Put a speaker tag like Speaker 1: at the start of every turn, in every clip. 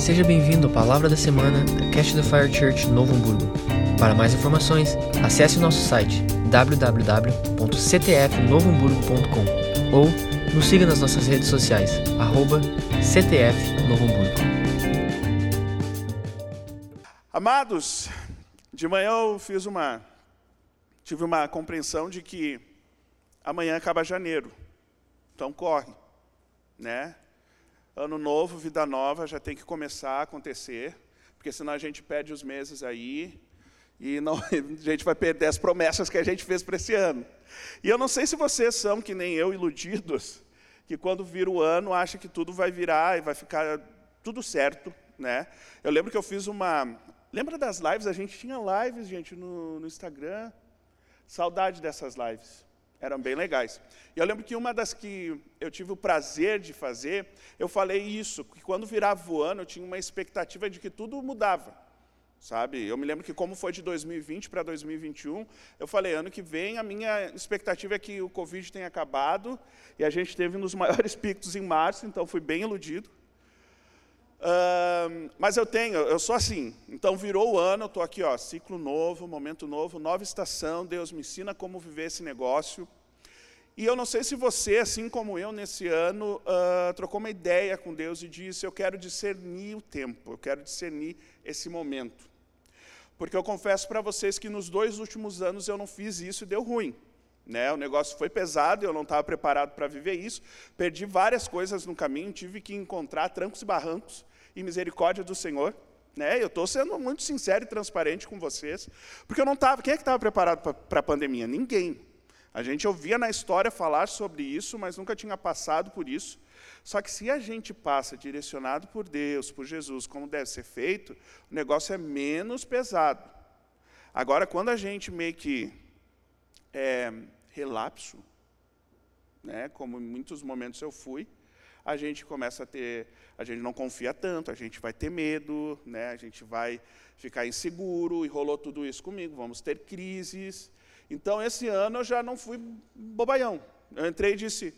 Speaker 1: Seja bem-vindo à Palavra da Semana da Cash the Fire Church Novo Hamburgo. Para mais informações, acesse o nosso site www.ctfnovohamburgo.com ou nos siga nas nossas redes sociais, arroba.
Speaker 2: Amados, de manhã eu fiz uma, tive uma compreensão de que amanhã acaba janeiro, então corre, né? Ano novo, vida nova, já tem que começar a acontecer, porque senão a gente perde os meses aí e não, a gente vai perder as promessas que a gente fez para esse ano. E eu não sei se vocês são, que nem eu, iludidos, que quando vira o ano, acha que tudo vai virar e vai ficar tudo certo. Né? Eu lembro que eu fiz uma... Lembra das lives? A gente tinha lives, gente, no, no Instagram. Saudade dessas lives eram bem legais. E eu lembro que uma das que eu tive o prazer de fazer, eu falei isso, que quando virava o ano, eu tinha uma expectativa de que tudo mudava. Sabe? Eu me lembro que como foi de 2020 para 2021, eu falei, ano que vem a minha expectativa é que o Covid tenha acabado, e a gente teve nos maiores picos em março, então fui bem iludido. Uh, mas eu tenho, eu sou assim, então virou o ano, eu estou aqui, ó, ciclo novo, momento novo, nova estação, Deus me ensina como viver esse negócio. E eu não sei se você, assim como eu, nesse ano, uh, trocou uma ideia com Deus e disse, eu quero discernir o tempo, eu quero discernir esse momento. Porque eu confesso para vocês que nos dois últimos anos eu não fiz isso e deu ruim. Né? O negócio foi pesado, eu não estava preparado para viver isso, perdi várias coisas no caminho, tive que encontrar trancos e barrancos, e misericórdia do Senhor. Né? Eu estou sendo muito sincero e transparente com vocês, porque eu não estava. Quem é que estava preparado para a pandemia? Ninguém. A gente ouvia na história falar sobre isso, mas nunca tinha passado por isso. Só que se a gente passa direcionado por Deus, por Jesus, como deve ser feito, o negócio é menos pesado. Agora, quando a gente meio que é, relapso, né, como em muitos momentos eu fui, a gente começa a ter, a gente não confia tanto, a gente vai ter medo, né? a gente vai ficar inseguro, e rolou tudo isso comigo, vamos ter crises. Então, esse ano eu já não fui bobaião. Eu entrei e disse,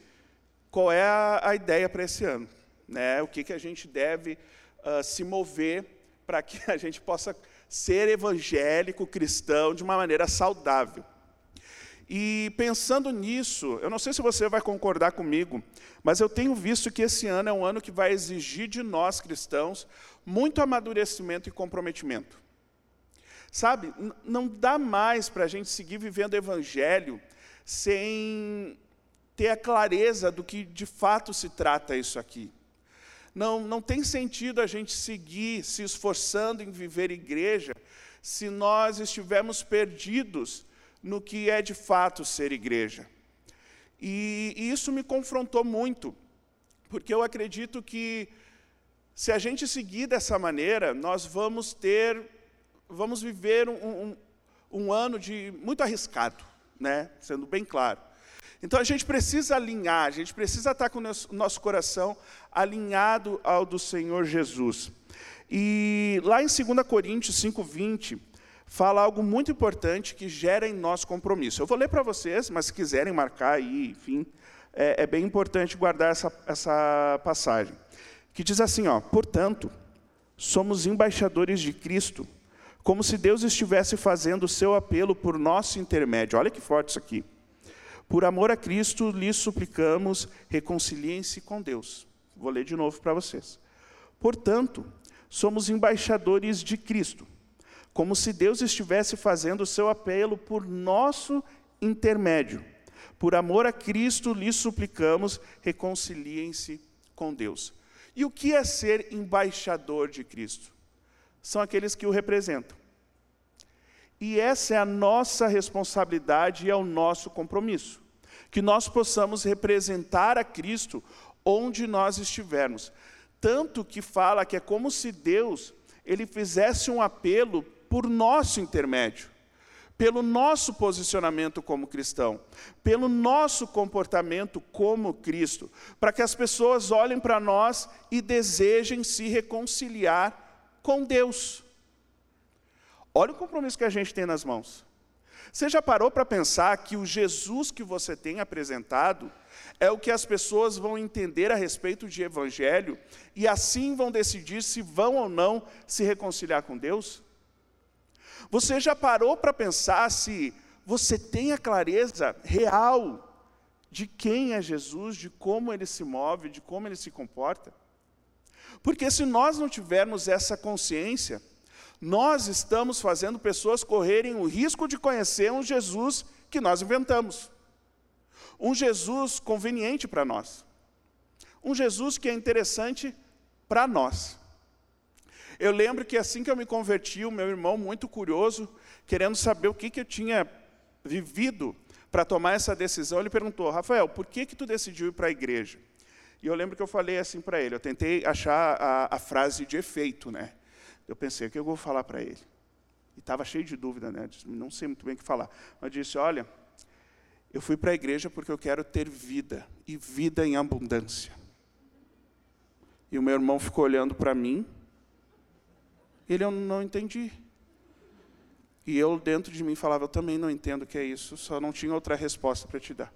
Speaker 2: qual é a, a ideia para esse ano? Né? O que, que a gente deve uh, se mover para que a gente possa ser evangélico, cristão, de uma maneira saudável. E pensando nisso, eu não sei se você vai concordar comigo, mas eu tenho visto que esse ano é um ano que vai exigir de nós cristãos muito amadurecimento e comprometimento. Sabe, não dá mais para a gente seguir vivendo o evangelho sem ter a clareza do que de fato se trata isso aqui. Não, não tem sentido a gente seguir se esforçando em viver igreja se nós estivermos perdidos no que é de fato ser igreja. E, e isso me confrontou muito, porque eu acredito que se a gente seguir dessa maneira, nós vamos ter, vamos viver um, um, um ano de muito arriscado, né? sendo bem claro. Então a gente precisa alinhar, a gente precisa estar com o nosso, coração alinhado ao do Senhor Jesus. E lá em 2 Coríntios 5,20, fala algo muito importante que gera em nós compromisso. Eu vou ler para vocês, mas se quiserem marcar aí, enfim, é, é bem importante guardar essa, essa passagem. Que diz assim, ó, portanto, somos embaixadores de Cristo, como se Deus estivesse fazendo o seu apelo por nosso intermédio. Olha que forte isso aqui. Por amor a Cristo, lhes suplicamos, reconciliem-se com Deus. Vou ler de novo para vocês. Portanto, somos embaixadores de Cristo, como se Deus estivesse fazendo o seu apelo por nosso intermédio. Por amor a Cristo, lhes suplicamos, reconciliem-se com Deus. E o que é ser embaixador de Cristo? São aqueles que o representam. E essa é a nossa responsabilidade e é o nosso compromisso. Que nós possamos representar a Cristo onde nós estivermos. Tanto que fala que é como se Deus ele fizesse um apelo por nosso intermédio, pelo nosso posicionamento como cristão, pelo nosso comportamento como Cristo, para que as pessoas olhem para nós e desejem se reconciliar com Deus. Olha o compromisso que a gente tem nas mãos. Você já parou para pensar que o Jesus que você tem apresentado é o que as pessoas vão entender a respeito de evangelho e assim vão decidir se vão ou não se reconciliar com Deus? Você já parou para pensar se você tem a clareza real de quem é Jesus, de como ele se move, de como ele se comporta? Porque se nós não tivermos essa consciência, nós estamos fazendo pessoas correrem o risco de conhecer um Jesus que nós inventamos. Um Jesus conveniente para nós. Um Jesus que é interessante para nós. Eu lembro que assim que eu me converti, o meu irmão, muito curioso, querendo saber o que, que eu tinha vivido para tomar essa decisão, ele perguntou: Rafael, por que, que tu decidiu ir para a igreja? E eu lembro que eu falei assim para ele, eu tentei achar a, a, frase de efeito, né? Eu pensei, o que eu vou falar para ele? E estava cheio de dúvida, né? Não sei muito bem o que falar. Mas disse, olha, eu fui para a igreja porque eu quero ter vida, e vida em abundância. E o meu irmão ficou olhando para mim, ele eu não entendi. E eu, dentro de mim, falava, eu também não entendo o que é isso, só não tinha outra resposta para te dar.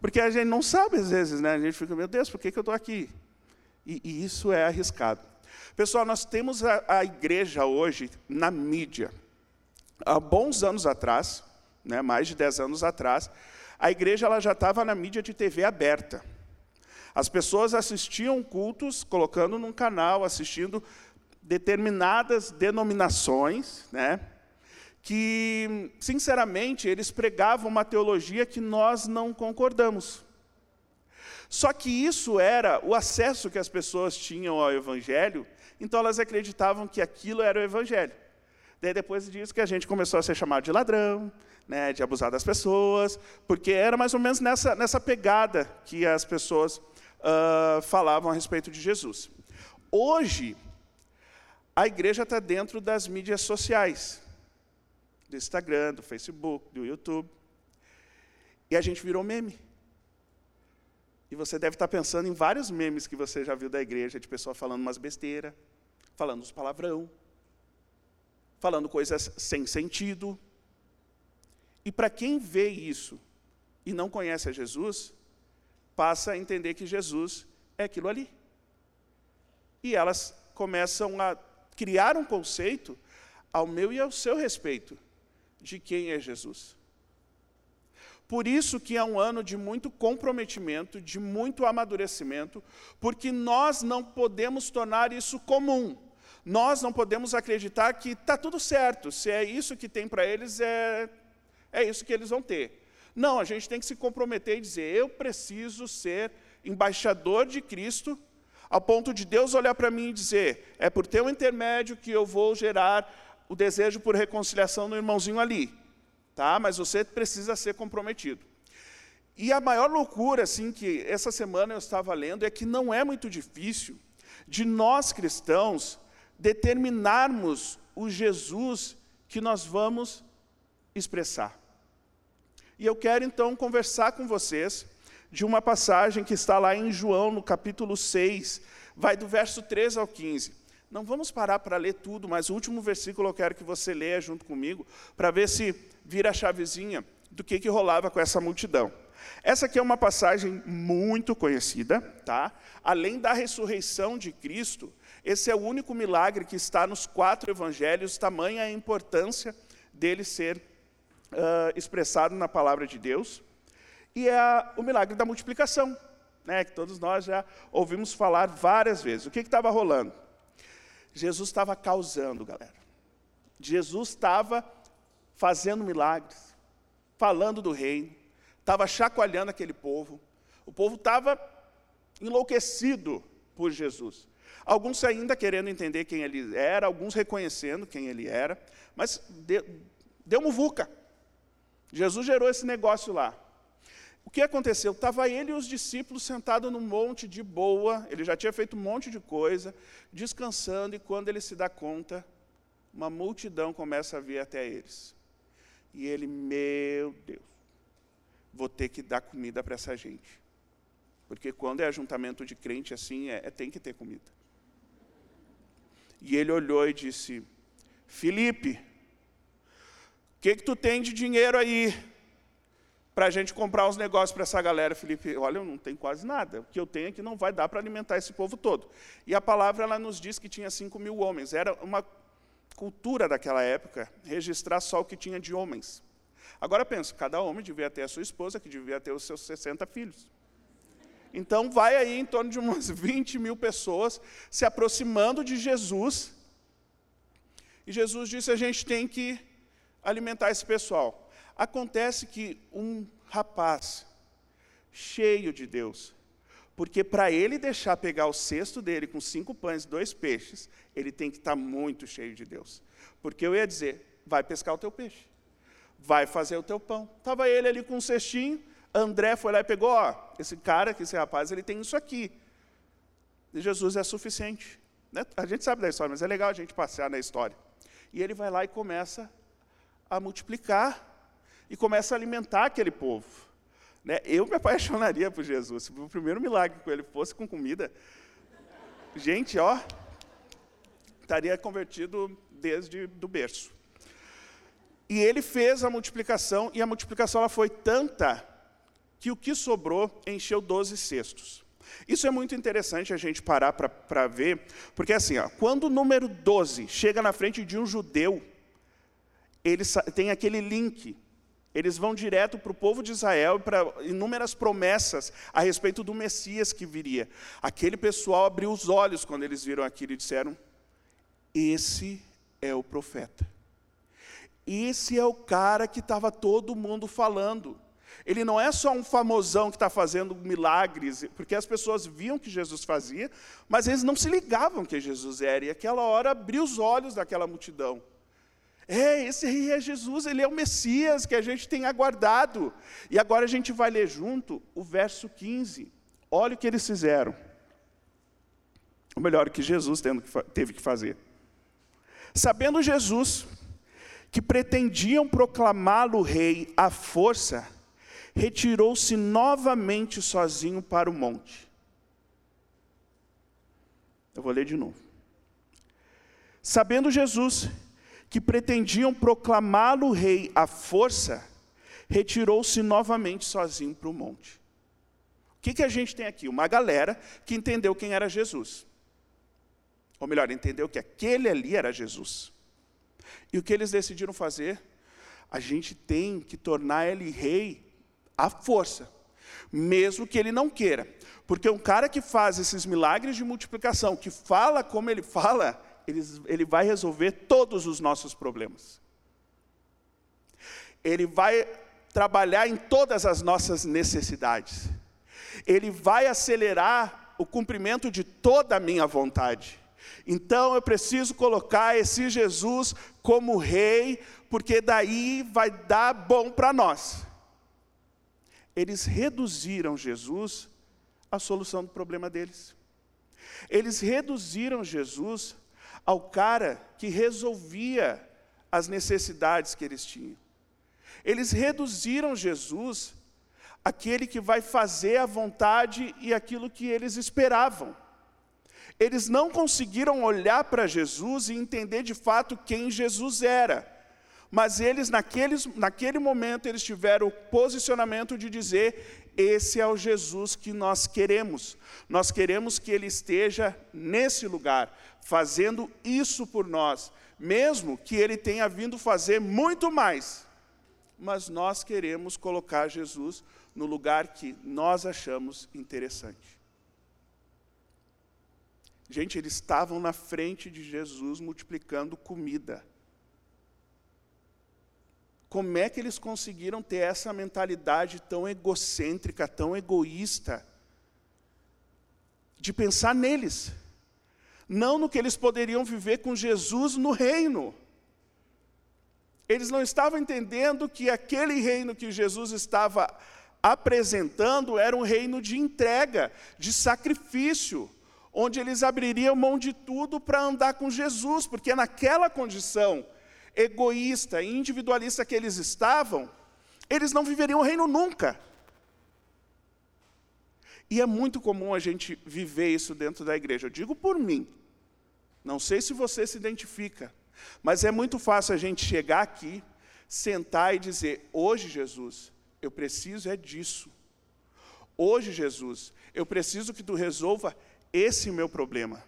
Speaker 2: Porque a gente não sabe às vezes, né? A gente fica, meu Deus, por que, que eu estou aqui? E, e, isso é arriscado. Pessoal, nós temos a, a, igreja hoje na mídia. Há bons anos atrás, né, mais de 10 anos atrás, a igreja ela já estava na mídia de TV aberta. As pessoas assistiam cultos, colocando num canal, assistindo determinadas denominações, né? que, sinceramente, eles pregavam uma teologia que nós não concordamos. Só que isso era o acesso que as pessoas tinham ao Evangelho, então elas acreditavam que aquilo era o Evangelho. Daí, depois disso, que a gente começou a ser chamado de ladrão, né, de abusar das pessoas, porque era mais ou menos nessa, nessa pegada que as pessoas uh, falavam a respeito de Jesus. Hoje, a igreja está dentro das mídias sociais do Instagram, do Facebook, do YouTube. E a gente virou meme. E você deve estar pensando em vários memes que você já viu da igreja, de pessoa falando umas besteiras, falando uns palavrão, falando coisas sem sentido. E para quem vê isso e não conhece a Jesus, passa a entender que Jesus é aquilo ali. E elas começam a criar um conceito ao meu e ao seu respeito de quem é Jesus. Por isso que é um ano de muito comprometimento, de muito amadurecimento, porque nós não podemos tornar isso comum. Nós não podemos acreditar que está tudo certo, se é isso que tem para eles, é, é isso que eles vão ter. Não, a gente tem que se comprometer e dizer: eu preciso ser embaixador de Cristo, ao ponto de Deus olhar para mim e dizer: é por teu intermédio que eu vou gerar o desejo por reconciliação no irmãozinho ali, tá? Mas você precisa ser comprometido. E a maior loucura, assim, que essa semana eu estava lendo é que não é muito difícil de nós cristãos determinarmos o Jesus que nós vamos expressar. E eu quero então conversar com vocês de uma passagem que está lá em João, no capítulo 6, vai do verso 13 ao 15. Não vamos parar para ler tudo, mas o último versículo eu quero que você leia junto comigo, para ver se vira a chavezinha do que, que rolava com essa multidão. Essa aqui é uma passagem muito conhecida, tá? Além da ressurreição de Cristo, esse é o único milagre que está nos quatro evangelhos, tamanha a importância dele ser uh, expressado na palavra de Deus. E é o milagre da multiplicação, né, que todos nós já ouvimos falar várias vezes. O que estava rolando? Jesus estava causando, galera. Jesus estava fazendo milagres, falando do reino, estava chacoalhando aquele povo. O povo estava enlouquecido por Jesus. Alguns ainda querendo entender quem ele era, alguns reconhecendo quem ele era, mas deu, deu muvuca. Jesus gerou esse negócio lá. O que aconteceu? Estava ele e os discípulos sentados num monte de boa, ele já tinha feito um monte de coisa, descansando, e quando ele se dá conta, uma multidão começa a vir até eles. E ele, meu Deus, vou ter que dar comida para essa gente. Porque quando é ajuntamento de crente assim, é, é, tem que ter comida. E ele olhou e disse: Felipe, que, que tu tem de dinheiro aí para a gente comprar uns negócios para essa galera? Felipe, olha, eu não tenho quase nada. O que eu tenho que não vai dar para alimentar esse povo todo. E a palavra ela nos diz que tinha cinco mil homens. Era uma cultura daquela época registrar só o que tinha de homens. Agora pensa, cada homem devia ter a sua esposa, que devia ter os seus 60 filhos. Então vai aí em torno de umas 20 mil pessoas se aproximando de Jesus. E Jesus disse: a gente tem que alimentar esse pessoal. Acontece que um rapaz cheio de Deus, porque para ele deixar pegar o cesto dele com cinco pães e dois peixes, ele tem que estar muito cheio de Deus. Porque eu ia dizer: vai pescar o teu peixe, vai fazer o teu pão. Estava ele ali com um cestinho, André foi lá e pegou, ó, esse cara, esse rapaz, ele tem isso aqui. E Jesus é suficiente. Né? A gente sabe da história, mas é legal a gente passear na história. E ele vai lá e começa a multiplicar e começa a alimentar aquele povo. Né? Eu me apaixonaria por Jesus. Se o primeiro milagre com ele fosse com comida, gente, ó, estaria convertido desde do berço. E ele fez a multiplicação, e a multiplicação ela foi tanta que o que sobrou encheu 12 cestos. Isso é muito interessante a gente parar para ver, porque assim, ó, quando o número 12 chega na frente de um judeu, eles tem aquele link. Eles vão direto para o povo de Israel para inúmeras promessas a respeito do Messias que viria. Aquele pessoal abriu os olhos quando eles viram aquilo e disseram: Esse é o profeta. Esse é o cara que estava todo mundo falando. Ele não é só um famosão que está fazendo milagres, porque as pessoas viam que Jesus fazia, mas eles não se ligavam que Jesus era, e aquela hora abriu os olhos daquela multidão. É, esse aí é Jesus, ele é o Messias que a gente tem aguardado. E agora a gente vai ler junto o verso 15. Olha o que eles fizeram. Ou melhor, o que Jesus teve que fazer. Sabendo Jesus que pretendiam proclamá-lo rei à força, retirou-se novamente sozinho para o monte. Eu vou ler de novo. Sabendo Jesus que pretendiam proclamá-lo rei à força, retirou-se novamente sozinho para o monte. O que, que a gente tem aqui? Uma galera que entendeu quem era Jesus. Ou melhor, entendeu que aquele ali era Jesus. E o que eles decidiram fazer? A gente tem que tornar ele rei à força, mesmo que ele não queira. Porque um cara que faz esses milagres de multiplicação, que fala como ele fala, ele, vai resolver todos os nossos problemas. Ele vai trabalhar em todas as nossas necessidades. Ele vai acelerar o cumprimento de toda a minha vontade. Então eu preciso colocar esse Jesus como rei, porque daí vai dar bom para nós eles reduziram Jesus à solução do problema deles. Eles reduziram Jesus ao cara que resolvia as necessidades que eles tinham. Eles reduziram Jesus àquele que vai fazer a vontade e aquilo que eles esperavam. Eles não conseguiram olhar para Jesus e entender de fato quem Jesus era. Mas eles, naqueles, naquele momento, eles tiveram o posicionamento de dizer: esse é o Jesus que nós queremos. Nós queremos que ele esteja nesse lugar, fazendo isso por nós, mesmo que ele tenha vindo fazer muito mais. Mas nós queremos colocar Jesus no lugar que nós achamos interessante. Gente, eles estavam na frente de Jesus multiplicando comida. Como é que eles conseguiram ter essa mentalidade tão egocêntrica, tão egoísta, de pensar neles, não no que eles poderiam viver com Jesus no reino? Eles não estavam entendendo que aquele reino que Jesus estava apresentando era um reino de entrega, de sacrifício, onde eles abririam mão de tudo para andar com Jesus, porque naquela condição egoísta e individualista que eles estavam, eles não viveriam o reino nunca. E é muito comum a gente viver isso dentro da igreja. Eu digo por mim. Não sei se você se identifica, mas é muito fácil a gente chegar aqui, sentar e dizer: hoje, Jesus, eu preciso é disso. Hoje, Jesus, eu preciso que tu resolva esse meu problema.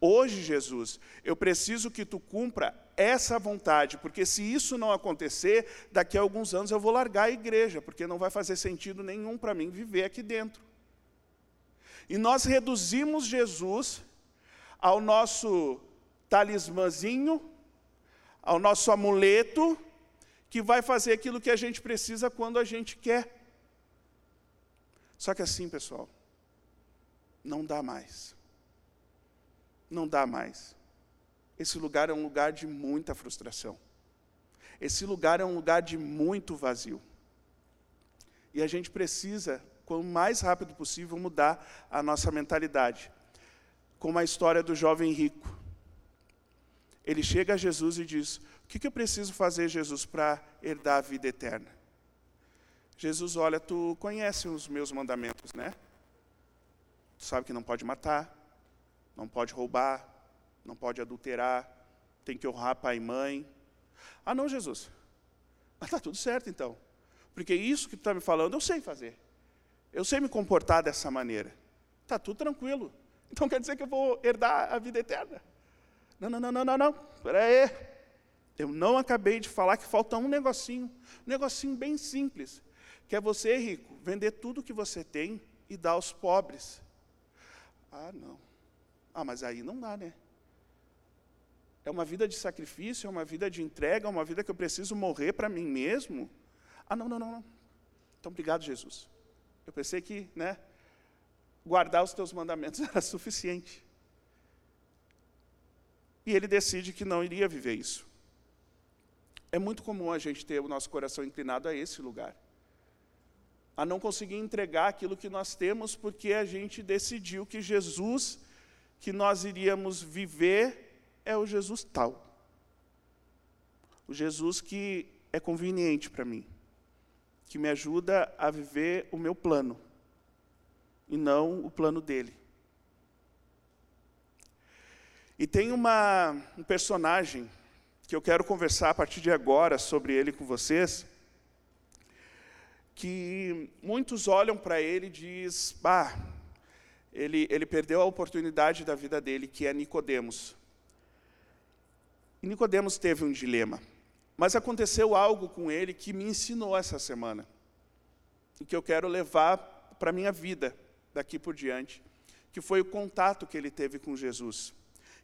Speaker 2: Hoje, Jesus, eu preciso que tu cumpra essa vontade, porque se isso não acontecer, daqui a alguns anos eu vou largar a igreja, porque não vai fazer sentido nenhum para mim viver aqui dentro. E nós reduzimos Jesus ao nosso talismãzinho, ao nosso amuleto, que vai fazer aquilo que a gente precisa quando a gente quer. Só que assim, pessoal, não dá mais. Não dá mais. Esse lugar é um lugar de muita frustração. Esse lugar é um lugar de muito vazio. E a gente precisa, o mais rápido possível, mudar a nossa mentalidade. Como a história do jovem rico. Ele chega a Jesus e diz: O que, que eu preciso fazer, Jesus, para herdar a vida eterna? Jesus, olha, tu conhece os meus mandamentos, né? Tu sabe que não pode matar, não pode roubar, não pode adulterar, tem que honrar pai e mãe. Ah, não, Jesus. Mas está tudo certo então. Porque isso que tu está me falando, eu sei fazer. Eu sei me comportar dessa maneira. Está tudo tranquilo. Então quer dizer que eu vou herdar a vida eterna? Não, não, não, não, não, não. Espera aí. Eu não acabei de falar que falta um negocinho. Um negocinho bem simples. Que é você, rico, vender tudo que você tem e dar aos pobres. Ah, não. Ah, mas aí não dá, né? É uma vida de sacrifício, é uma vida de entrega, é uma vida que eu preciso morrer para mim mesmo. Ah, não, não, não, não. Então, obrigado, Jesus. Eu pensei que, né, guardar os teus mandamentos era suficiente. E ele decide que não iria viver isso. É muito comum a gente ter o nosso coração inclinado a esse lugar a não conseguir entregar aquilo que nós temos, porque a gente decidiu que Jesus que nós iríamos viver é o Jesus tal. O Jesus que é conveniente para mim, que me ajuda a viver o meu plano e não o plano dele. E tem uma, um personagem que eu quero conversar a partir de agora sobre ele com vocês, que muitos olham para ele e diz, bah, ele, ele perdeu a oportunidade da vida dele, que é Nicodemos. E Nicodemos teve um dilema, mas aconteceu algo com ele que me ensinou essa semana, e que eu quero levar para a minha vida daqui por diante, que foi o contato que ele teve com Jesus,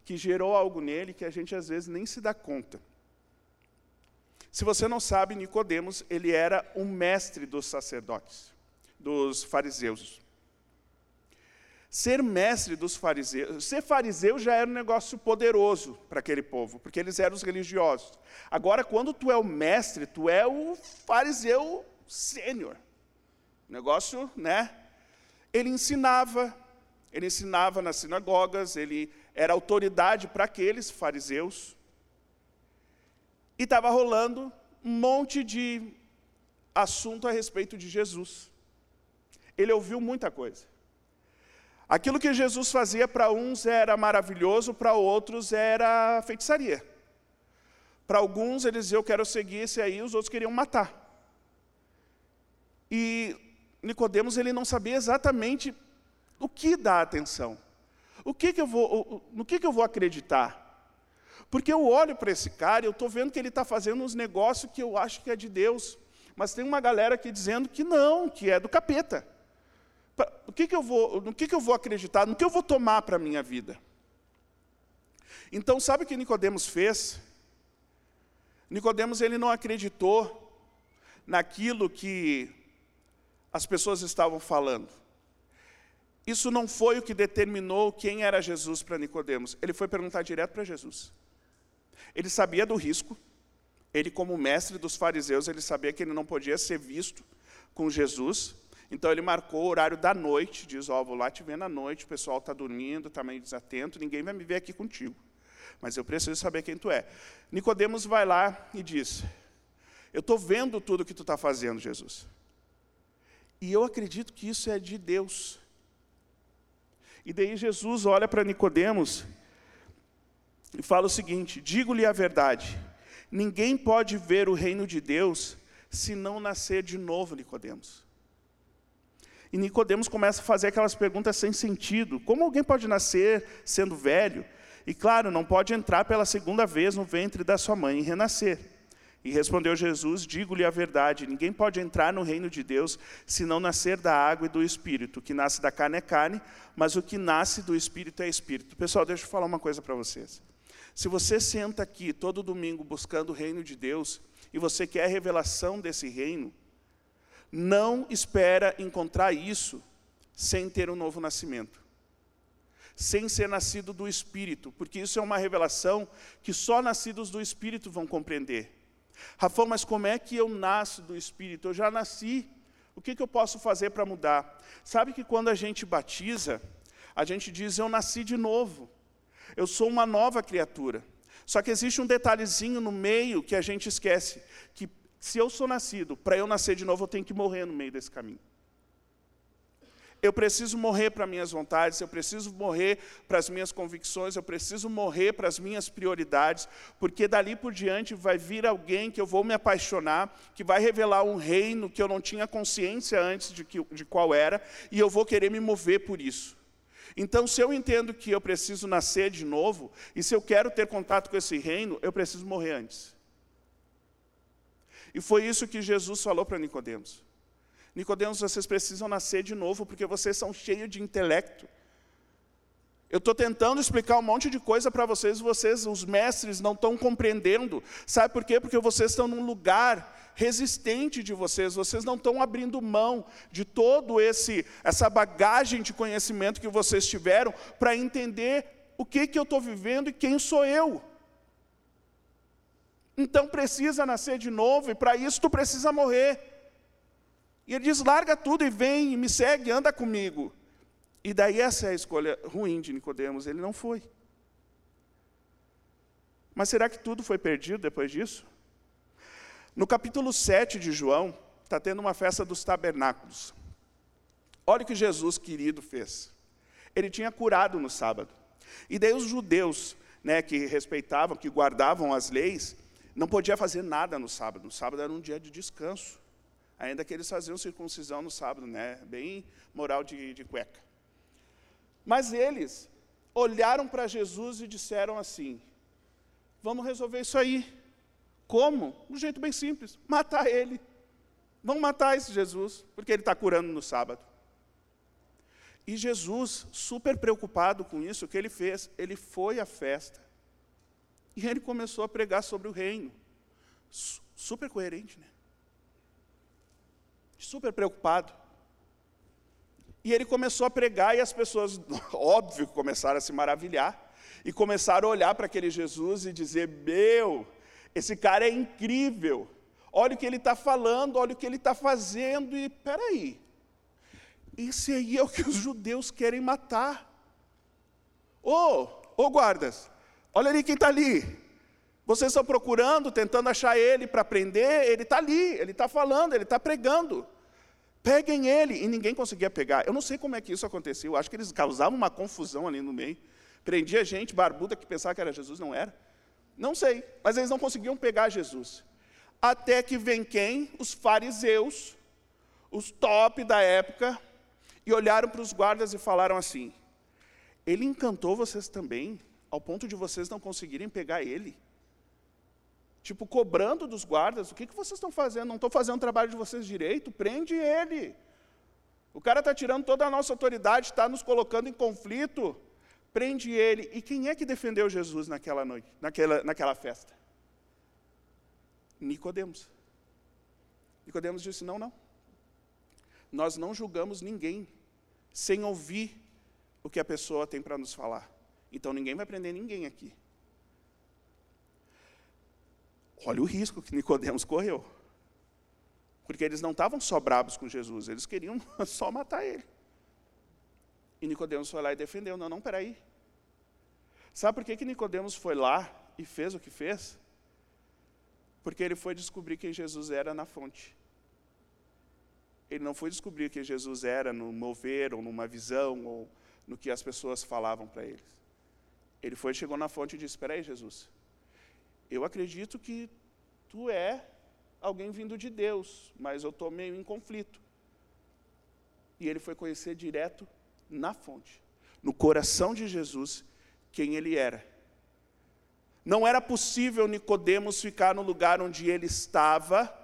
Speaker 2: que gerou algo nele que a gente às vezes nem se dá conta. Se você não sabe, Nicodemos, ele era um mestre dos sacerdotes, dos fariseus. Ser mestre dos fariseus, ser fariseu já era um negócio poderoso para aquele povo, porque eles eram os religiosos. Agora, quando tu é o mestre, tu é o fariseu sênior. Negócio, né? Ele ensinava, ele ensinava nas sinagogas, ele era autoridade para aqueles fariseus. E estava rolando um monte de assunto a respeito de Jesus. Ele ouviu muita coisa. Aquilo que Jesus fazia para uns era maravilhoso, para outros era feitiçaria. Para alguns eles diziam, eu quero seguir esse aí, os outros queriam matar. E Nicodemos ele não sabia exatamente o que dar atenção. O que, que eu vou, no que, que eu vou acreditar? Porque eu olho para esse cara e eu estou vendo que ele está fazendo uns negócios que eu acho que é de Deus. Mas tem uma galera aqui dizendo que não, que é do capeta. O que, que eu vou, no que, que eu vou acreditar? No que eu vou tomar para a minha vida? Então, sabe o que Nicodemos fez? Nicodemos ele não acreditou naquilo que as pessoas estavam falando. Isso não foi o que determinou quem era Jesus para Nicodemos. Ele foi perguntar direto para Jesus. Ele sabia do risco. Ele, como mestre dos fariseus, ele sabia que ele não podia ser visto com Jesus. Então ele marcou o horário da noite, diz, ó, oh, vou lá te ver na noite, o pessoal está dormindo, está meio desatento, ninguém vai me ver aqui contigo. Mas eu preciso saber quem tu é. Nicodemos vai lá e diz, eu estou vendo tudo que tu está fazendo, Jesus. E eu acredito que isso é de Deus. E daí Jesus olha para Nicodemos e fala o seguinte: digo-lhe a verdade, Ninguém pode ver o reino de Deus se não nascer de novo, Nicodemos. E Nicodemos começa a fazer aquelas perguntas sem sentido. Como alguém pode nascer sendo velho? E claro, não pode entrar pela segunda vez no ventre da sua mãe e renascer. E respondeu Jesus: Digo-lhe a verdade: ninguém pode entrar no reino de Deus se não nascer da água e do espírito. O que nasce da carne é carne, mas o que nasce do espírito é espírito. Pessoal, deixa eu falar uma coisa para vocês. Se você senta aqui todo domingo buscando o reino de Deus e você quer a revelação desse reino, não espera encontrar isso sem ter um novo nascimento. Sem ser nascido do Espírito, porque isso é uma revelação que só nascidos do Espírito vão compreender. Rafão, mas como é que eu nasço do Espírito? Eu já nasci. O que, que eu posso fazer para mudar? Sabe que quando a gente batiza, a gente diz: Eu nasci de novo. Eu sou uma nova criatura. Só que existe um detalhezinho no meio que a gente esquece: que se eu sou nascido, para eu nascer de novo, eu tenho que morrer no meio desse caminho. Eu preciso morrer para minhas vontades, eu preciso morrer para as minhas convicções, eu preciso morrer para as minhas prioridades, porque dali por diante vai vir alguém que eu vou me apaixonar, que vai revelar um reino que eu não tinha consciência antes de, que, de qual era, e eu vou querer me mover por isso. Então, se eu entendo que eu preciso nascer de novo, e se eu quero ter contato com esse reino, eu preciso morrer antes. E foi isso que Jesus falou para Nicodemos. Nicodemos, vocês precisam nascer de novo porque vocês são cheios de intelecto. Eu estou tentando explicar um monte de coisa para vocês, vocês, os mestres, não estão compreendendo. Sabe por quê? Porque vocês estão num lugar resistente de vocês, vocês não estão abrindo mão de todo esse essa bagagem de conhecimento que vocês tiveram para entender o que que eu estou vivendo e quem sou eu. Então precisa nascer de novo e para isso tu precisa morrer. E ele diz: larga tudo e vem, me segue, anda comigo. E daí essa é a escolha ruim de Nicodemos, ele não foi. Mas será que tudo foi perdido depois disso? No capítulo 7 de João, está tendo uma festa dos tabernáculos. Olha o que Jesus querido fez. Ele tinha curado no sábado. E daí os judeus, né, que respeitavam, que guardavam as leis, não podia fazer nada no sábado. O sábado era um dia de descanso. Ainda que eles faziam circuncisão no sábado, né? Bem moral de, de cueca. Mas eles olharam para Jesus e disseram assim: Vamos resolver isso aí. Como? De um jeito bem simples: matar ele. Vamos matar esse Jesus, porque ele está curando no sábado. E Jesus, super preocupado com isso, o que ele fez? Ele foi à festa. E ele começou a pregar sobre o reino. Super coerente, né? super preocupado. E ele começou a pregar e as pessoas, óbvio, começaram a se maravilhar e começaram a olhar para aquele Jesus e dizer: Meu, esse cara é incrível. Olha o que ele está falando, olha o que ele está fazendo. E peraí, esse aí é o que os judeus querem matar. Ô, oh, ô oh, guardas, olha ali quem está ali. Vocês estão procurando, tentando achar ele para prender, ele está ali, ele está falando, ele está pregando. Peguem ele. E ninguém conseguia pegar. Eu não sei como é que isso aconteceu. Eu acho que eles causavam uma confusão ali no meio. Prendia gente barbuda que pensava que era Jesus, não era. Não sei, mas eles não conseguiam pegar Jesus. Até que vem quem? Os fariseus, os top da época, e olharam para os guardas e falaram assim: Ele encantou vocês também, ao ponto de vocês não conseguirem pegar ele. Tipo, cobrando dos guardas, o que, que vocês estão fazendo? Não estou fazendo o trabalho de vocês direito? Prende ele. O cara está tirando toda a nossa autoridade, está nos colocando em conflito. Prende ele. E quem é que defendeu Jesus naquela noite, naquela, naquela festa? Nicodemos. Nicodemos disse: não, não. Nós não julgamos ninguém sem ouvir o que a pessoa tem para nos falar. Então ninguém vai prender ninguém aqui. Olha o risco que Nicodemos correu. Porque eles não estavam só bravos com Jesus, eles queriam só matar ele. E Nicodemos foi lá e defendeu. Não, não, peraí. Sabe por que, que Nicodemos foi lá e fez o que fez? Porque ele foi descobrir quem Jesus era na fonte. Ele não foi descobrir quem Jesus era no mover, ou numa visão, ou no que as pessoas falavam para eles. Ele foi, chegou na fonte e disse: Espera aí, Jesus, eu acredito que tu é alguém vindo de Deus, mas eu estou meio em conflito. E ele foi conhecer direto na fonte, no coração de Jesus, quem ele era. Não era possível Nicodemos ficar no lugar onde ele estava,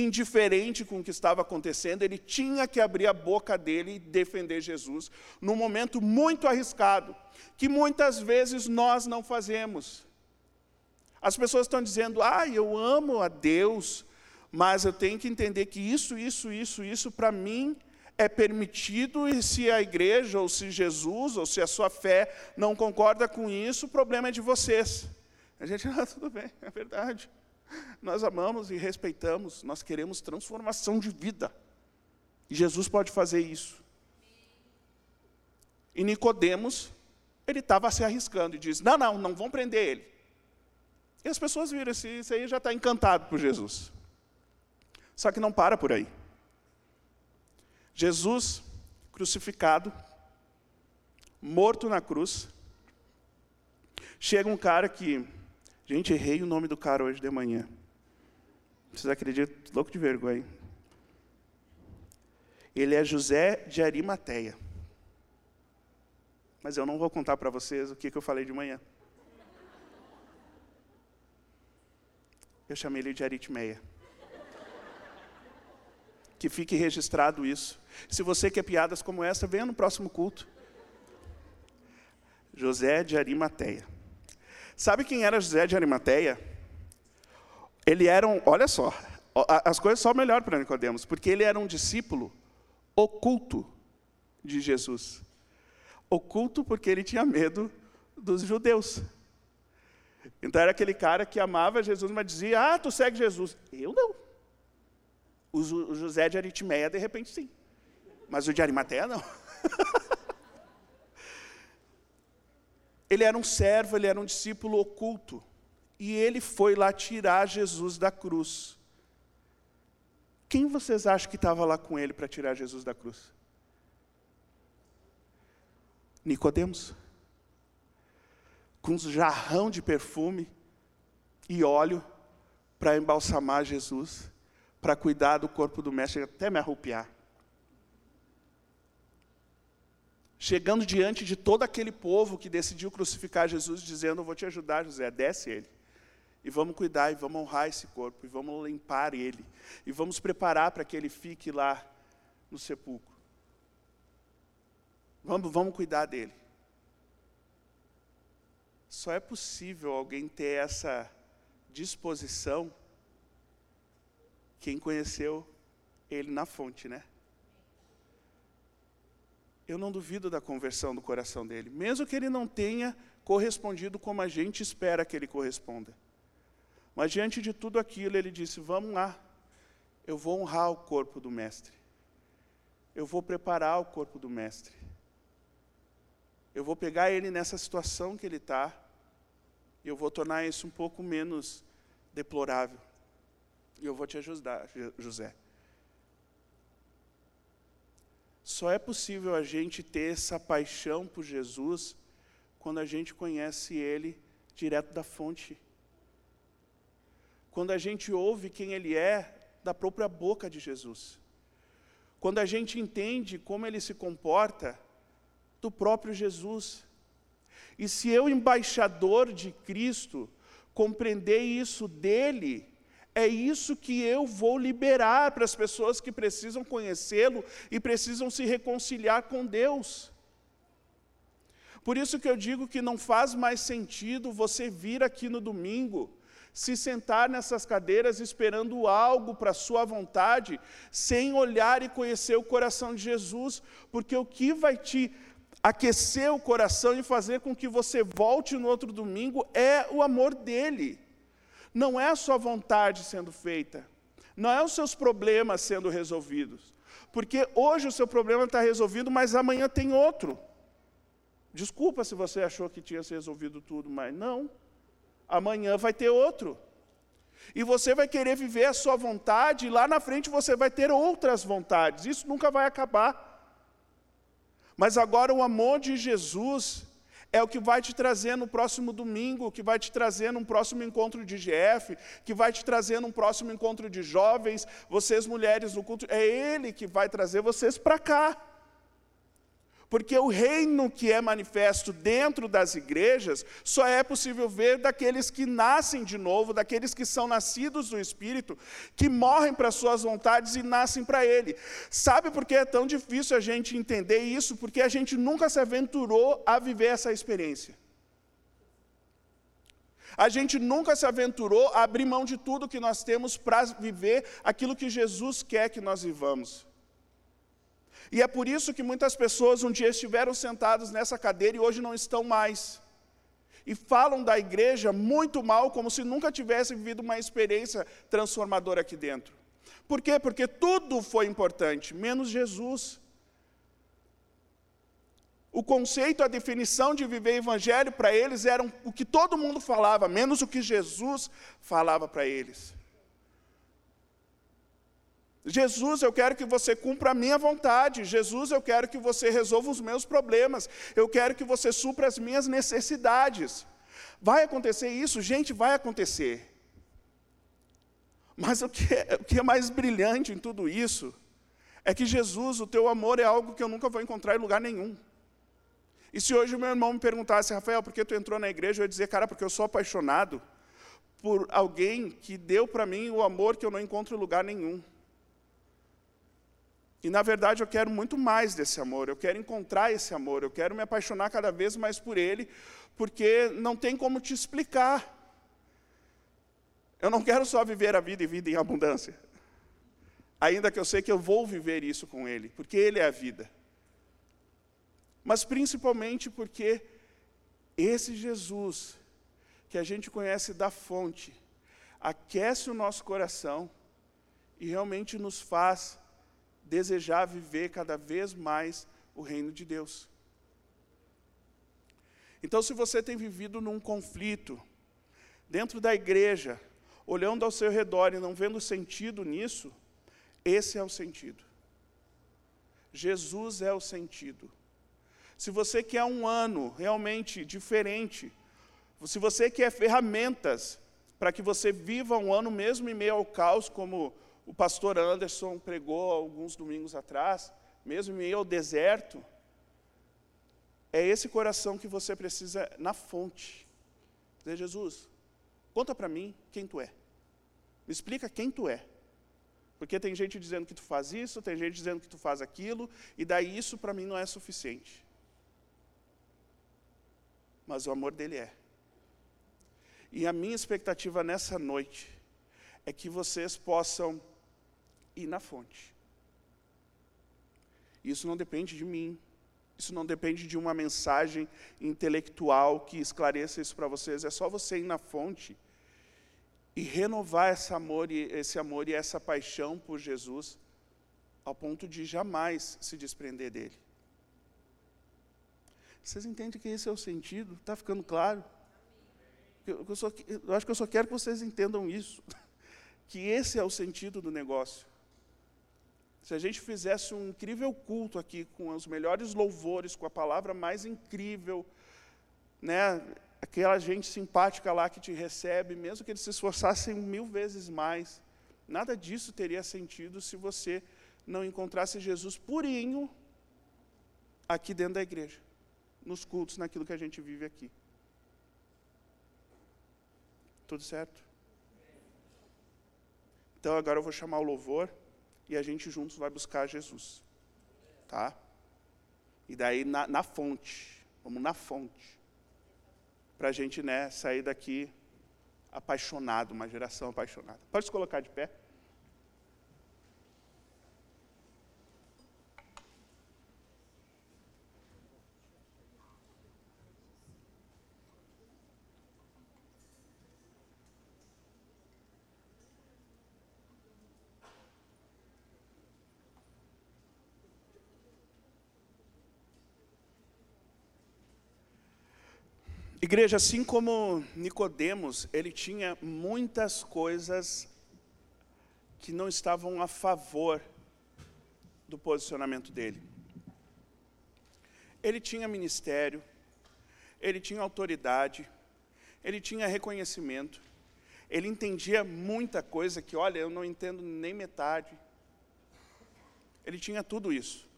Speaker 2: indiferente com o que estava acontecendo, ele tinha que abrir a boca dele e defender Jesus, num momento muito arriscado, que muitas vezes nós não fazemos. As pessoas estão dizendo, ah, eu amo a Deus, mas eu tenho que entender que isso, isso, isso, isso, para mim é permitido, e se a igreja, ou se Jesus, ou se a sua fé não concorda com isso, o problema é de vocês. A gente, ah, tudo bem, é verdade. Nós amamos e respeitamos, nós queremos transformação de vida. E Jesus pode fazer isso. E Nicodemos, ele estava se arriscando e diz: Não, não, não vão prender ele. E as pessoas viram, isso aí já está encantado por Jesus. Só que não para por aí. Jesus crucificado, morto na cruz, chega um cara que, gente, errei o nome do cara hoje de manhã. Vocês acreditam? Louco de vergonha. Ele é José de Arimateia. Mas eu não vou contar para vocês o que, que eu falei de manhã. Eu chamei ele de aritmeia que fique registrado isso. Se você quer piadas como essa, venha no próximo culto. José de Arimateia. Sabe quem era José de Arimateia? Ele era um, olha só, as coisas só melhor para Nicodemos, porque ele era um discípulo oculto de Jesus. Oculto porque ele tinha medo dos judeus. Então era aquele cara que amava Jesus, mas dizia: "Ah, tu segue Jesus". Eu não. O José de Aritmeia, de repente, sim. Mas o de Arimateia, não. ele era um servo, ele era um discípulo oculto. E ele foi lá tirar Jesus da cruz. Quem vocês acham que estava lá com ele para tirar Jesus da cruz? Nicodemos. Com um jarrão de perfume e óleo para embalsamar Jesus para cuidar do corpo do mestre, até me arrupiar. Chegando diante de todo aquele povo que decidiu crucificar Jesus, dizendo: Eu vou te ajudar, José, desce ele. E vamos cuidar, e vamos honrar esse corpo, e vamos limpar ele, e vamos preparar para que ele fique lá no sepulcro. Vamos, vamos cuidar dele. Só é possível alguém ter essa disposição quem conheceu ele na fonte, né? Eu não duvido da conversão do coração dele, mesmo que ele não tenha correspondido como a gente espera que ele corresponda. Mas diante de tudo aquilo, ele disse: Vamos lá, eu vou honrar o corpo do Mestre, eu vou preparar o corpo do Mestre, eu vou pegar ele nessa situação que ele está, e eu vou tornar isso um pouco menos deplorável. E eu vou te ajudar, José. Só é possível a gente ter essa paixão por Jesus quando a gente conhece Ele direto da fonte. Quando a gente ouve quem Ele é da própria boca de Jesus. Quando a gente entende como Ele se comporta do próprio Jesus. E se eu, embaixador de Cristo, compreender isso dele, é isso que eu vou liberar para as pessoas que precisam conhecê-lo e precisam se reconciliar com Deus. Por isso que eu digo que não faz mais sentido você vir aqui no domingo, se sentar nessas cadeiras esperando algo para sua vontade, sem olhar e conhecer o coração de Jesus, porque o que vai te aquecer o coração e fazer com que você volte no outro domingo é o amor dele não é a sua vontade sendo feita, não é os seus problemas sendo resolvidos. Porque hoje o seu problema está resolvido, mas amanhã tem outro. Desculpa se você achou que tinha se resolvido tudo, mas não. Amanhã vai ter outro. E você vai querer viver a sua vontade, e lá na frente você vai ter outras vontades. Isso nunca vai acabar. Mas agora o amor de Jesus é o que vai te trazer no próximo domingo, que vai te trazer num próximo encontro de GF, que vai te trazer num próximo encontro de jovens, vocês mulheres no culto, é Ele que vai trazer vocês para cá. Porque o reino que é manifesto dentro das igrejas só é possível ver daqueles que nascem de novo, daqueles que são nascidos do Espírito, que morrem para suas vontades e nascem para Ele. Sabe por que é tão difícil a gente entender isso? Porque a gente nunca se aventurou a viver essa experiência. A gente nunca se aventurou a abrir mão de tudo que nós temos para viver aquilo que Jesus quer que nós vivamos. E é por isso que muitas pessoas um dia estiveram sentadas nessa cadeira e hoje não estão mais. E falam da igreja muito mal, como se nunca tivessem vivido uma experiência transformadora aqui dentro. Por quê? Porque tudo foi importante, menos Jesus. O conceito, a definição de viver evangelho para eles era o que todo mundo falava, menos o que Jesus falava para eles. Jesus, eu quero que você cumpra a minha vontade. Jesus, eu quero que você resolva os meus problemas. Eu quero que você supra as minhas necessidades. Vai acontecer isso? Gente, vai acontecer. Mas o que, é, o que é mais brilhante em tudo isso é que Jesus, o teu amor é algo que eu nunca vou encontrar em lugar nenhum. E se hoje o meu irmão me perguntasse, Rafael, por que tu entrou na igreja? Eu ia dizer, cara, porque eu sou apaixonado por alguém que deu para mim o amor que eu não encontro em lugar nenhum. E na verdade eu quero muito mais desse amor, eu quero encontrar esse amor, eu quero me apaixonar cada vez mais por ele, porque não tem como te explicar. Eu não quero só viver a vida e vida em abundância, ainda que eu sei que eu vou viver isso com ele, porque ele é a vida. Mas principalmente porque esse Jesus, que a gente conhece da fonte, aquece o nosso coração e realmente nos faz desejar viver cada vez mais o reino de Deus. Então, se você tem vivido num conflito, dentro da igreja, olhando ao seu redor e não vendo sentido nisso, esse é o sentido. Jesus é o sentido. Se você quer um ano realmente diferente, se você quer ferramentas para que você viva um ano mesmo em meio ao caos, como o pastor Anderson pregou alguns domingos atrás, mesmo em meio ao deserto, é esse coração que você precisa na fonte. Dizer, Jesus, conta para mim quem tu é. Me explica quem tu é. Porque tem gente dizendo que tu faz isso, tem gente dizendo que tu faz aquilo, e daí isso para mim não é suficiente. Mas o amor dele é. E a minha expectativa nessa noite é que vocês possam ir na fonte. Isso não depende de mim. Isso não depende de uma mensagem intelectual que esclareça isso para vocês. É só você ir na fonte e renovar esse amor, e, esse amor e essa paixão por Jesus, ao ponto de jamais se desprender dele. Vocês entendem que esse é o sentido? Está ficando claro? Eu, só, eu acho que eu só quero que vocês entendam isso. Que esse é o sentido do negócio. Se a gente fizesse um incrível culto aqui, com os melhores louvores, com a palavra mais incrível, né, aquela gente simpática lá que te recebe, mesmo que eles se esforçassem mil vezes mais, nada disso teria sentido se você não encontrasse Jesus purinho aqui dentro da igreja, nos cultos, naquilo que a gente vive aqui. Tudo certo? Então agora eu vou chamar o louvor e a gente juntos vai buscar Jesus. Tá? E daí na, na fonte, vamos na fonte, para a gente né, sair daqui apaixonado, uma geração apaixonada. Pode se colocar de pé? Igreja, assim como Nicodemos, ele tinha muitas coisas que não estavam a favor do posicionamento dele. Ele tinha ministério, ele tinha autoridade, ele tinha reconhecimento, ele entendia muita coisa que, olha, eu não entendo nem metade. Ele tinha tudo isso.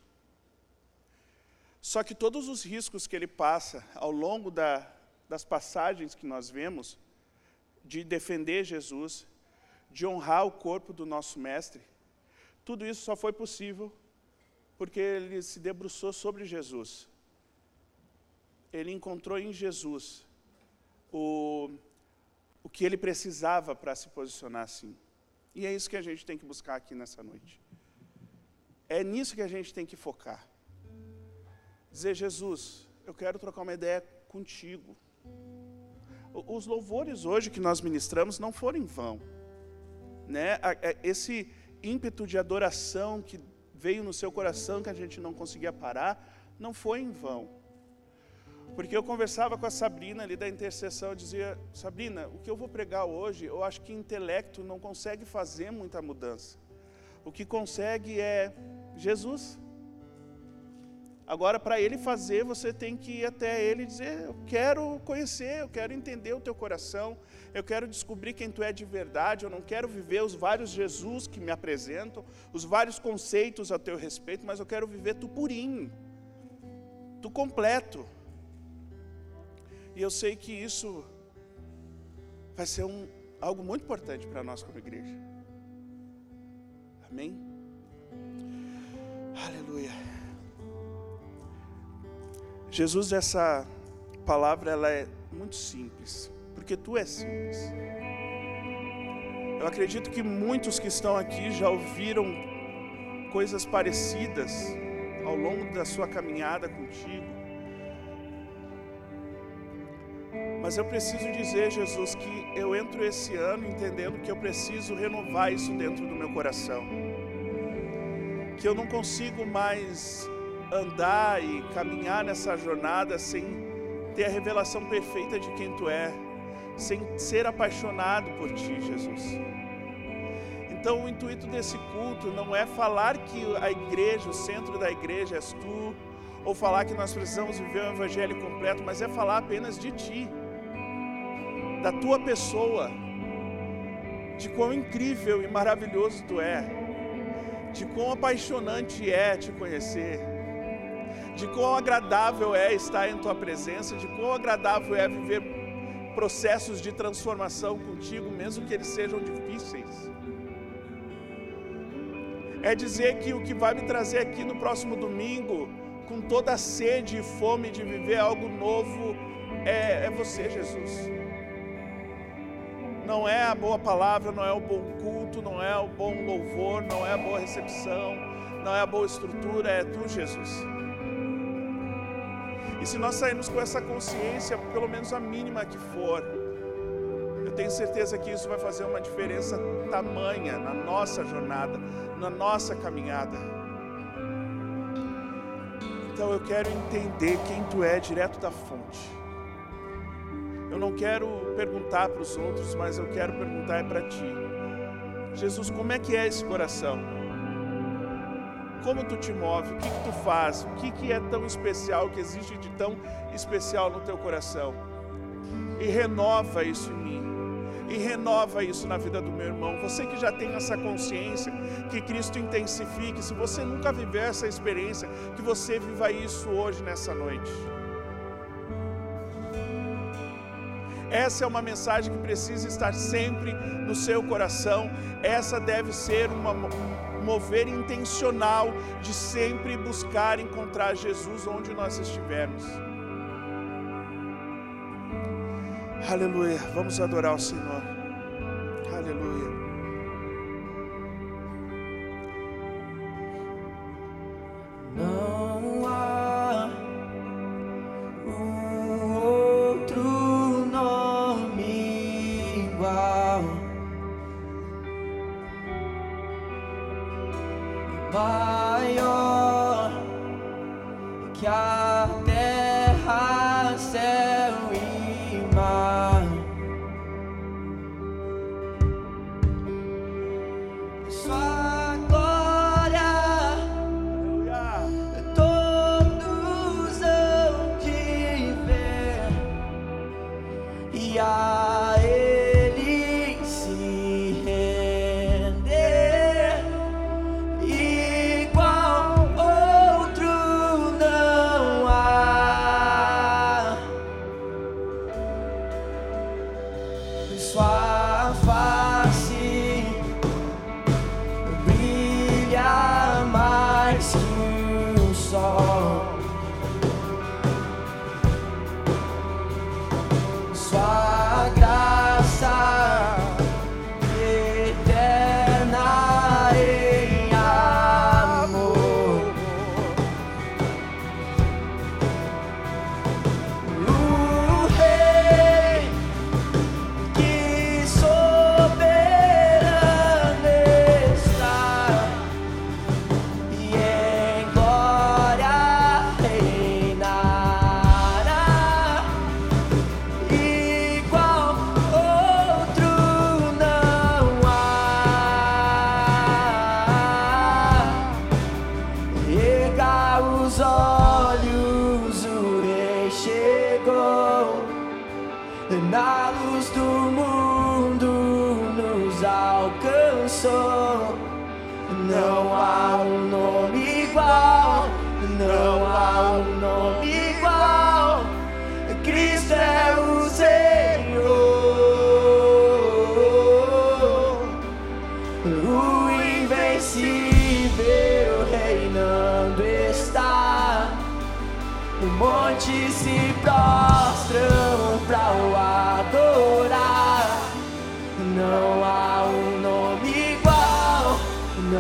Speaker 2: Só que todos os riscos que ele passa ao longo da, das passagens que nós vemos, de defender Jesus, de honrar o corpo do nosso Mestre, tudo isso só foi possível porque ele se debruçou sobre Jesus. Ele encontrou em Jesus o, o que ele precisava para se posicionar assim. E é isso que a gente tem que buscar aqui nessa noite. É nisso que a gente tem que focar. Dizer, Jesus, eu quero trocar uma ideia contigo. Os louvores hoje que nós ministramos não foram em vão. Né? Esse ímpeto de adoração que veio no seu coração que a gente não conseguia parar, não foi em vão. Porque eu conversava com a Sabrina ali da intercessão, eu dizia, Sabrina, o que eu vou pregar hoje, eu acho que intelecto não consegue fazer muita mudança. O que consegue é Jesus. Agora, para ele fazer, você tem que ir até ele e dizer: Eu quero conhecer, eu quero entender o teu coração, eu quero descobrir quem tu é de verdade, eu não quero viver os vários Jesus que me apresentam, os vários conceitos a teu respeito, mas eu quero viver tu purinho, tu completo. E eu sei que isso vai ser um, algo muito importante para nós como igreja. Amém? Aleluia. Jesus, essa palavra ela é muito simples, porque tu é simples. Eu acredito que muitos que estão aqui já ouviram coisas parecidas ao longo da sua caminhada contigo. Mas eu preciso dizer, Jesus, que eu entro esse ano entendendo que eu preciso renovar isso dentro do meu coração. Que eu não consigo mais andar e caminhar nessa jornada sem ter a revelação perfeita de quem tu é, sem ser apaixonado por ti, Jesus. Então, o intuito desse culto não é falar que a igreja, o centro da igreja és tu, ou falar que nós precisamos viver o evangelho completo, mas é falar apenas de ti da tua pessoa, de quão incrível e maravilhoso tu é, de quão apaixonante é te conhecer, de quão agradável é estar em tua presença, de quão agradável é viver processos de transformação contigo, mesmo que eles sejam difíceis. É dizer que o que vai me trazer aqui no próximo domingo, com toda a sede e fome de viver algo novo, é, é você, Jesus não é a boa palavra, não é o bom culto, não é o bom louvor, não é a boa recepção, não é a boa estrutura, é tu, Jesus. Se nós sairmos com essa consciência, pelo menos a mínima que for, eu tenho certeza que isso vai fazer uma diferença tamanha na nossa jornada, na nossa caminhada. Então eu quero entender quem tu é direto da fonte. Eu não quero perguntar para os outros, mas eu quero perguntar é para ti. Jesus, como é que é esse coração? Como tu te move? O que, que tu faz? O que, que é tão especial, que existe de tão especial no teu coração? E renova isso em mim. E renova isso na vida do meu irmão. Você que já tem essa consciência, que Cristo intensifique. Se você nunca viveu essa experiência, que você viva isso hoje, nessa noite. Essa é uma mensagem que precisa estar sempre no seu coração. Essa deve ser uma, um mover intencional de sempre buscar encontrar Jesus onde nós estivermos. Aleluia. Vamos adorar o Senhor. Aleluia.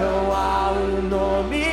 Speaker 3: Não há um nome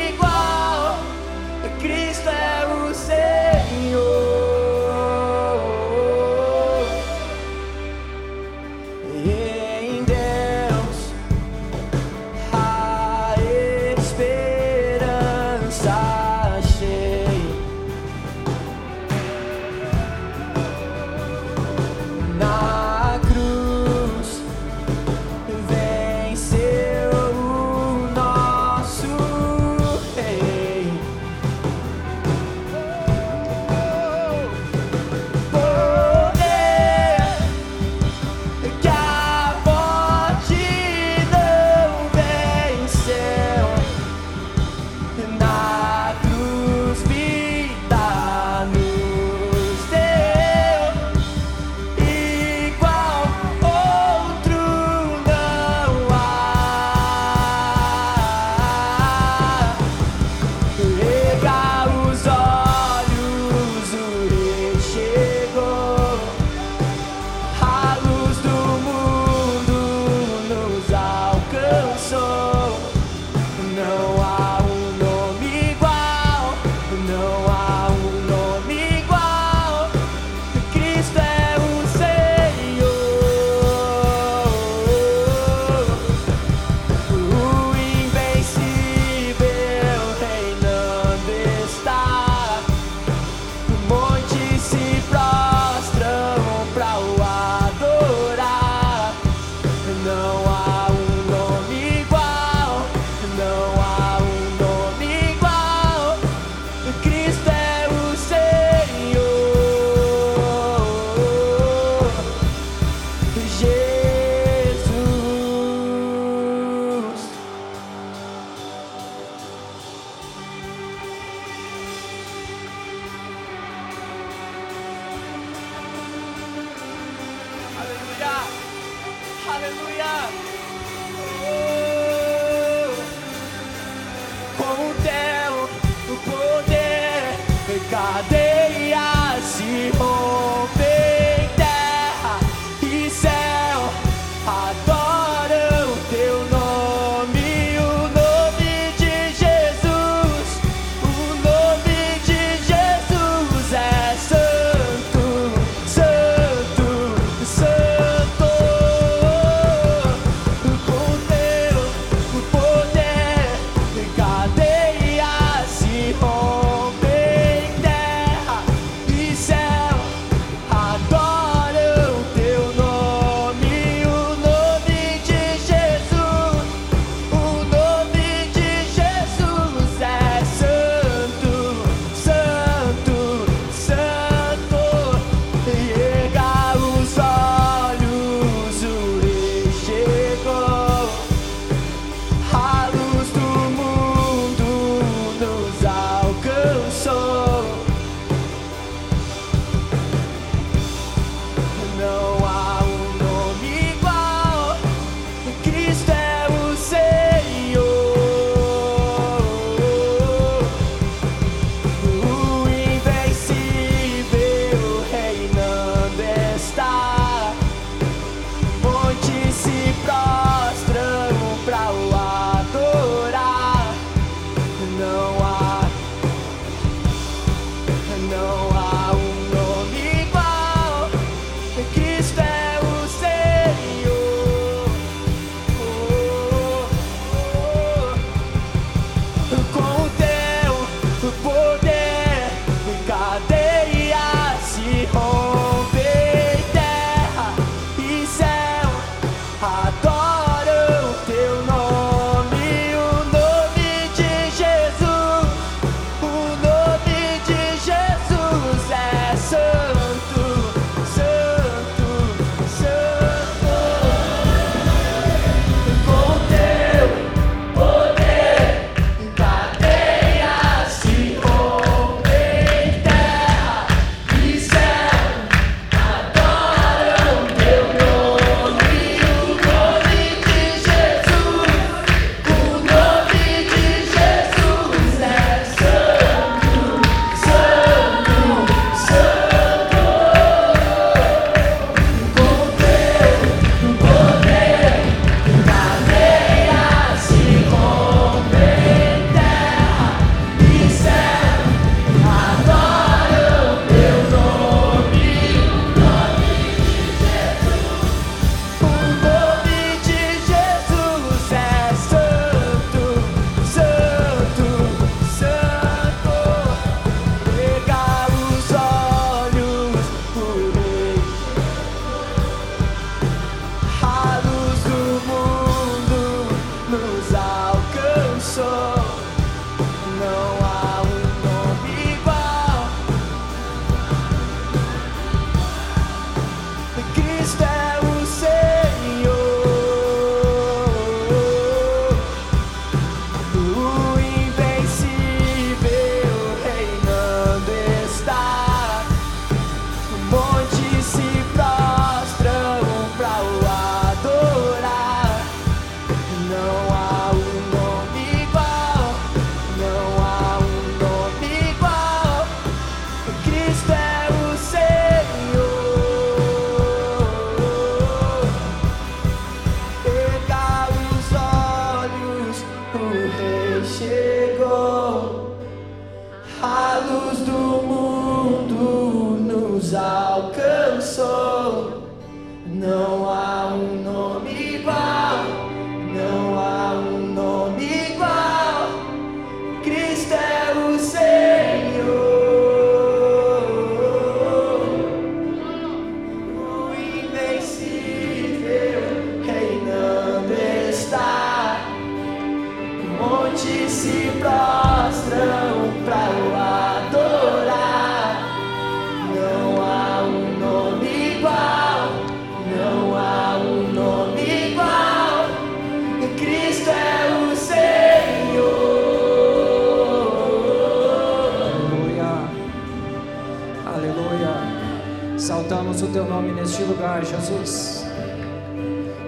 Speaker 3: teu nome neste lugar, Jesus.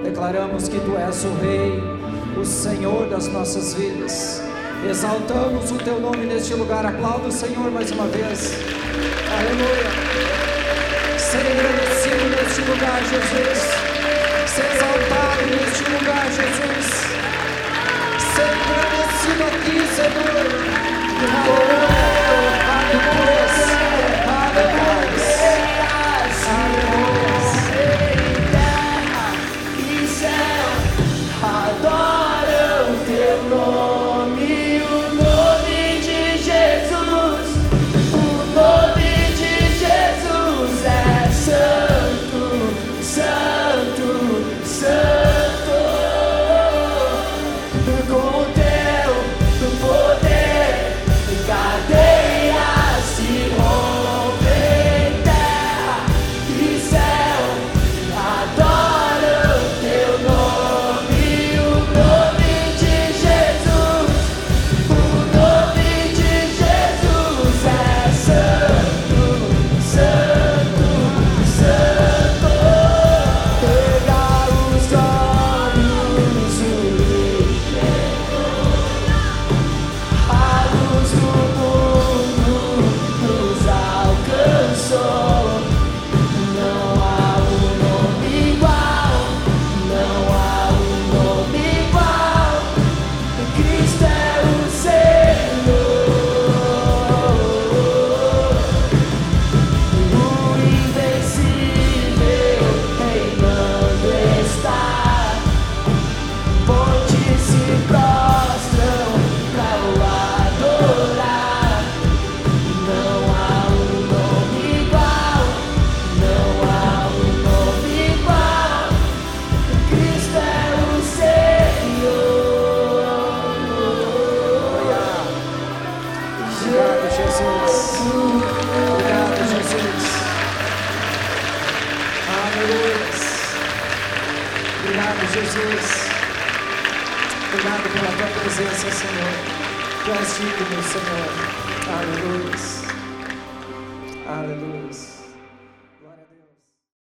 Speaker 3: Declaramos que tu és o Rei, o Senhor das nossas vidas. Exaltamos o teu nome neste lugar. Aplauda o Senhor mais uma vez. Aleluia. Sempre agradecido neste lugar, Jesus. Ser exaltado neste lugar, Jesus. Sempre agradecido aqui, Senhor. Aleluia. Aleluia.